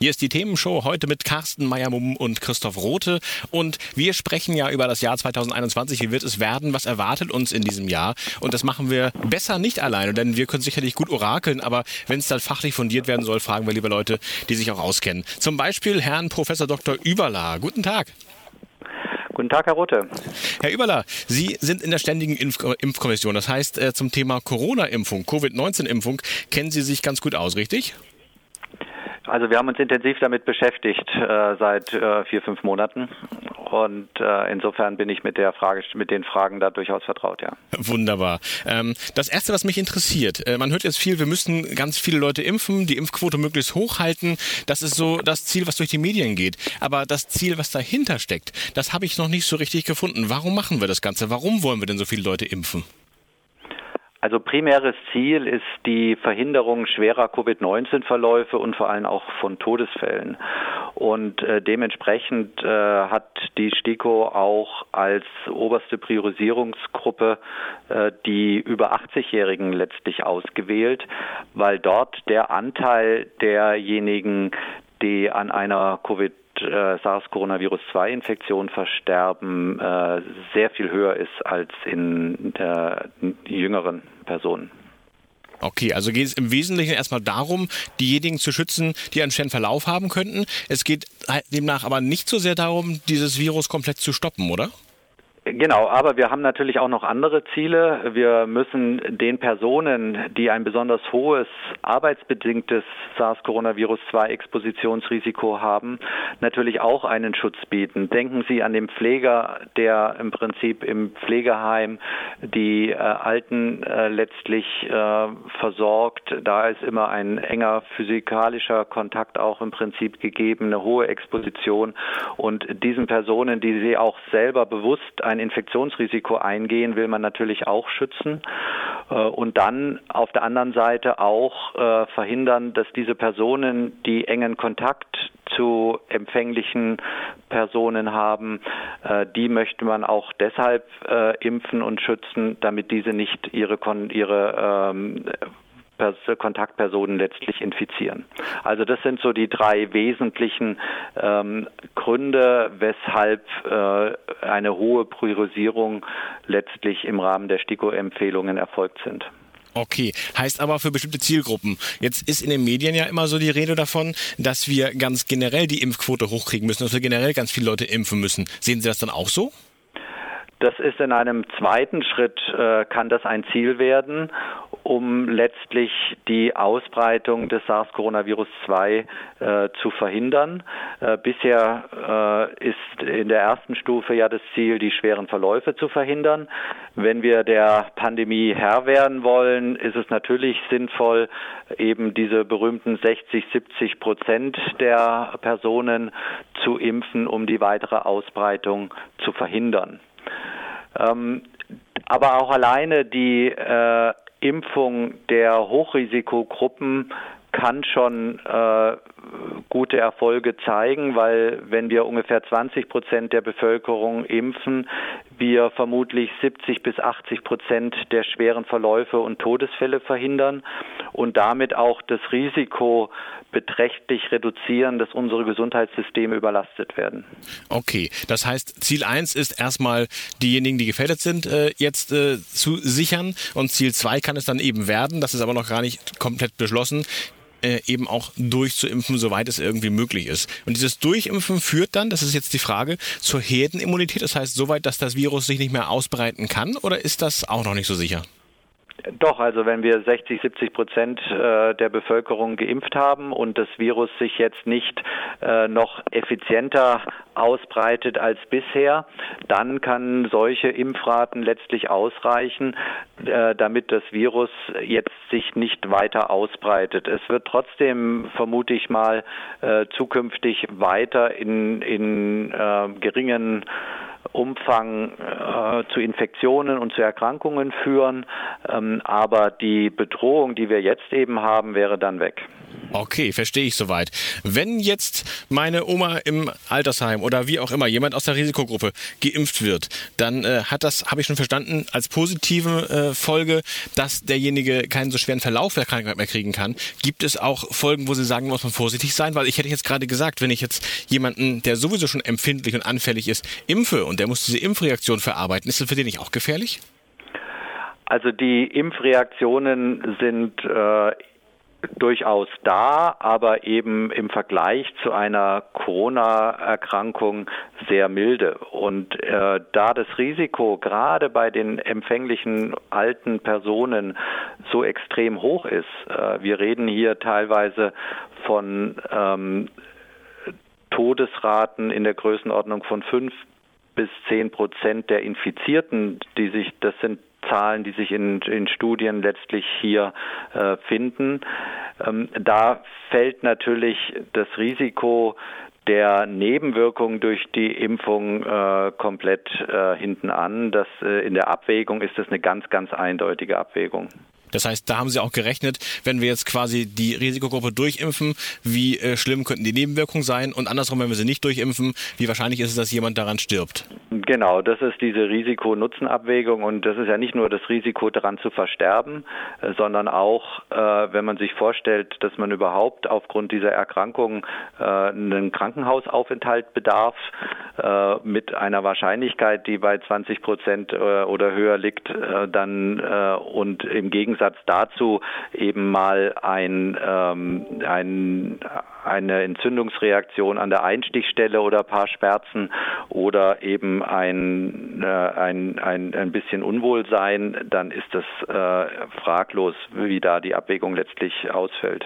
Hier ist die Themenshow heute mit Carsten Meyer-Mumm und Christoph Rote. Und wir sprechen ja über das Jahr 2021. Wie wird es werden? Was erwartet uns in diesem Jahr? Und das machen wir besser nicht alleine, denn wir können sicherlich gut orakeln. Aber wenn es dann fachlich fundiert werden soll, fragen wir lieber Leute, die sich auch auskennen. Zum Beispiel Herrn Professor Dr. Überla. Guten Tag. Guten Tag, Herr Rote. Herr Überler, Sie sind in der Ständigen Impf Impfkommission. Das heißt, äh, zum Thema Corona-Impfung, Covid-19-Impfung kennen Sie sich ganz gut aus, richtig? Also wir haben uns intensiv damit beschäftigt äh, seit äh, vier, fünf Monaten und äh, insofern bin ich mit der Frage, mit den Fragen da durchaus vertraut, ja. Wunderbar. Ähm, das erste, was mich interessiert, äh, man hört jetzt viel, wir müssen ganz viele Leute impfen, die Impfquote möglichst hoch halten. Das ist so das Ziel, was durch die Medien geht. Aber das Ziel, was dahinter steckt, das habe ich noch nicht so richtig gefunden. Warum machen wir das Ganze? Warum wollen wir denn so viele Leute impfen? Also primäres Ziel ist die Verhinderung schwerer Covid-19-Verläufe und vor allem auch von Todesfällen. Und äh, dementsprechend äh, hat die STIKO auch als oberste Priorisierungsgruppe äh, die über 80-Jährigen letztlich ausgewählt, weil dort der Anteil derjenigen, die an einer Covid äh, SARS-Coronavirus-2-Infektion versterben, äh, sehr viel höher ist als in jüngeren Personen. Okay, also geht es im Wesentlichen erstmal darum, diejenigen zu schützen, die einen schweren Verlauf haben könnten. Es geht demnach aber nicht so sehr darum, dieses Virus komplett zu stoppen, oder? Genau, aber wir haben natürlich auch noch andere Ziele. Wir müssen den Personen, die ein besonders hohes arbeitsbedingtes SARS-Coronavirus-2-Expositionsrisiko haben, natürlich auch einen Schutz bieten. Denken Sie an den Pfleger, der im Prinzip im Pflegeheim die äh, Alten äh, letztlich äh, versorgt. Da ist immer ein enger physikalischer Kontakt auch im Prinzip gegeben, eine hohe Exposition. Und diesen Personen, die Sie auch selber bewusst ein ein Infektionsrisiko eingehen, will man natürlich auch schützen. Äh, und dann auf der anderen Seite auch äh, verhindern, dass diese Personen, die engen Kontakt zu empfänglichen Personen haben, äh, die möchte man auch deshalb impfen und schützen, damit diese nicht ihre, ihre ähm, Kontaktpersonen letztlich infizieren. Also das sind so die drei wesentlichen ähm, Gründe, weshalb äh, eine hohe Priorisierung letztlich im Rahmen der STIKO-Empfehlungen erfolgt sind. Okay, heißt aber für bestimmte Zielgruppen. Jetzt ist in den Medien ja immer so die Rede davon, dass wir ganz generell die Impfquote hochkriegen müssen, dass wir generell ganz viele Leute impfen müssen. Sehen Sie das dann auch so? Das ist in einem zweiten Schritt, äh, kann das ein Ziel werden, um letztlich die Ausbreitung des SARS-Coronavirus 2 äh, zu verhindern. Äh, bisher äh, ist in der ersten Stufe ja das Ziel, die schweren Verläufe zu verhindern. Wenn wir der Pandemie Herr werden wollen, ist es natürlich sinnvoll, eben diese berühmten 60, 70 Prozent der Personen zu impfen, um die weitere Ausbreitung zu verhindern. Ähm, aber auch alleine die äh, Impfung der Hochrisikogruppen kann schon äh, gute Erfolge zeigen, weil wenn wir ungefähr 20 Prozent der Bevölkerung impfen, wir vermutlich 70 bis 80 Prozent der schweren Verläufe und Todesfälle verhindern und damit auch das Risiko beträchtlich reduzieren, dass unsere Gesundheitssysteme überlastet werden. Okay, das heißt, Ziel 1 ist erstmal diejenigen, die gefährdet sind, äh, jetzt äh, zu sichern und Ziel 2 kann es dann eben werden, das ist aber noch gar nicht komplett beschlossen, äh, eben auch durchzuimpfen, soweit es irgendwie möglich ist. Und dieses Durchimpfen führt dann, das ist jetzt die Frage, zur Herdenimmunität, das heißt soweit, dass das Virus sich nicht mehr ausbreiten kann, oder ist das auch noch nicht so sicher? Doch, also wenn wir 60, 70 Prozent äh, der Bevölkerung geimpft haben und das Virus sich jetzt nicht äh, noch effizienter ausbreitet als bisher, dann kann solche Impfraten letztlich ausreichen, äh, damit das Virus jetzt sich nicht weiter ausbreitet. Es wird trotzdem, vermute ich mal, zukünftig weiter in, in geringen Umfang äh, zu Infektionen und zu Erkrankungen führen. Ähm, aber die Bedrohung, die wir jetzt eben haben, wäre dann weg. Okay, verstehe ich soweit. Wenn jetzt meine Oma im Altersheim oder wie auch immer jemand aus der Risikogruppe geimpft wird, dann äh, hat das, habe ich schon verstanden, als positive äh, Folge, dass derjenige keinen so schweren Verlauf der Krankheit mehr kriegen kann. Gibt es auch Folgen, wo Sie sagen, muss man vorsichtig sein? Weil ich hätte jetzt gerade gesagt, wenn ich jetzt jemanden, der sowieso schon empfindlich und anfällig ist, impfe und der muss diese Impfreaktion verarbeiten, ist das für den nicht auch gefährlich? Also die Impfreaktionen sind äh, durchaus da, aber eben im Vergleich zu einer Corona-Erkrankung sehr milde. Und äh, da das Risiko gerade bei den empfänglichen alten Personen so extrem hoch ist, äh, wir reden hier teilweise von ähm, Todesraten in der Größenordnung von fünf bis zehn Prozent der Infizierten, die sich, das sind Zahlen, die sich in, in Studien letztlich hier äh, finden. Ähm, da fällt natürlich das Risiko der Nebenwirkungen durch die Impfung äh, komplett äh, hinten an. Das, äh, in der Abwägung ist das eine ganz, ganz eindeutige Abwägung. Das heißt, da haben Sie auch gerechnet, wenn wir jetzt quasi die Risikogruppe durchimpfen, wie äh, schlimm könnten die Nebenwirkungen sein und andersrum, wenn wir sie nicht durchimpfen, wie wahrscheinlich ist es, dass jemand daran stirbt? Genau, das ist diese Risiko-Nutzen-Abwägung und das ist ja nicht nur das Risiko daran zu versterben, äh, sondern auch, äh, wenn man sich vorstellt, dass man überhaupt aufgrund dieser Erkrankung äh, einen Krankenhausaufenthalt bedarf, mit einer Wahrscheinlichkeit, die bei 20 Prozent oder höher liegt, dann und im Gegensatz Gegensatz dazu eben mal ein, ähm, ein, eine Entzündungsreaktion an der Einstichstelle oder ein paar Schmerzen oder eben ein, äh, ein, ein, ein bisschen Unwohlsein, dann ist es äh, fraglos, wie da die Abwägung letztlich ausfällt.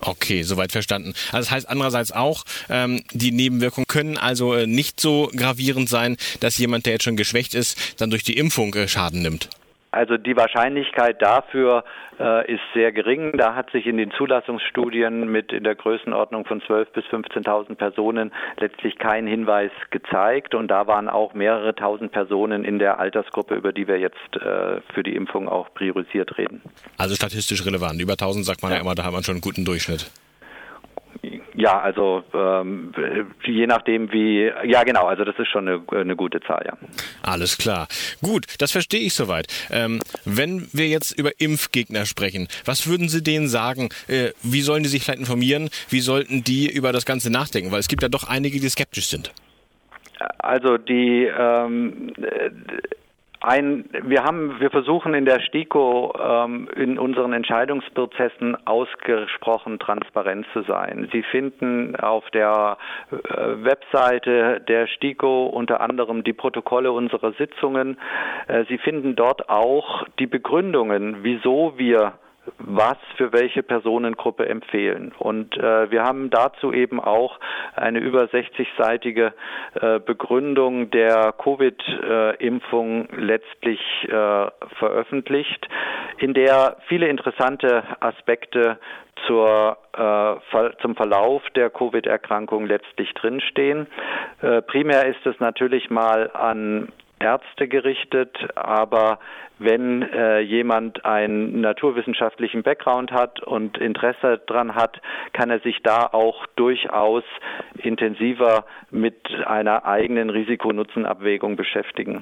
Okay, soweit verstanden. Also das heißt andererseits auch, ähm, die Nebenwirkungen können also äh, nicht so gravierend sein, dass jemand, der jetzt schon geschwächt ist, dann durch die Impfung äh, Schaden nimmt. Also die Wahrscheinlichkeit dafür äh, ist sehr gering. Da hat sich in den Zulassungsstudien mit in der Größenordnung von 12.000 bis 15.000 Personen letztlich kein Hinweis gezeigt. Und da waren auch mehrere tausend Personen in der Altersgruppe, über die wir jetzt äh, für die Impfung auch priorisiert reden. Also statistisch relevant. Über 1000 sagt man ja, ja immer, da hat man schon einen guten Durchschnitt. Ja, also ähm, je nachdem wie, ja genau, also das ist schon eine, eine gute Zahl, ja. Alles klar. Gut, das verstehe ich soweit. Ähm, wenn wir jetzt über Impfgegner sprechen, was würden Sie denen sagen? Äh, wie sollen die sich vielleicht informieren? Wie sollten die über das Ganze nachdenken? Weil es gibt ja doch einige, die skeptisch sind. Also die ähm, ein, wir haben, wir versuchen in der STIKO ähm, in unseren Entscheidungsprozessen ausgesprochen transparent zu sein. Sie finden auf der äh, Webseite der STIKO unter anderem die Protokolle unserer Sitzungen. Äh, Sie finden dort auch die Begründungen, wieso wir was für welche Personengruppe empfehlen. Und äh, wir haben dazu eben auch eine über 60-seitige äh, Begründung der Covid-Impfung letztlich äh, veröffentlicht, in der viele interessante Aspekte zur, äh, zum Verlauf der Covid-Erkrankung letztlich drinstehen. Äh, primär ist es natürlich mal an Ärzte gerichtet, aber wenn äh, jemand einen naturwissenschaftlichen Background hat und Interesse daran hat, kann er sich da auch durchaus intensiver mit einer eigenen Risikonutzenabwägung beschäftigen.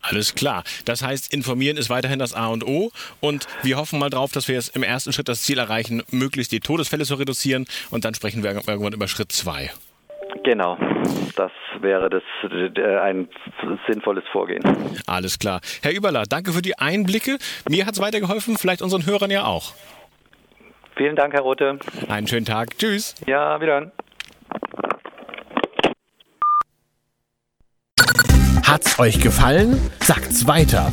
Alles klar. Das heißt, informieren ist weiterhin das A und O und wir hoffen mal drauf, dass wir jetzt im ersten Schritt das Ziel erreichen, möglichst die Todesfälle zu reduzieren und dann sprechen wir irgendwann über Schritt zwei. Genau, das wäre das, äh, ein sinnvolles Vorgehen. Alles klar. Herr Überler, danke für die Einblicke. Mir hat es weitergeholfen, vielleicht unseren Hörern ja auch. Vielen Dank, Herr Rote. Einen schönen Tag. Tschüss. Ja, wieder. Hat's euch gefallen? Sagt's weiter.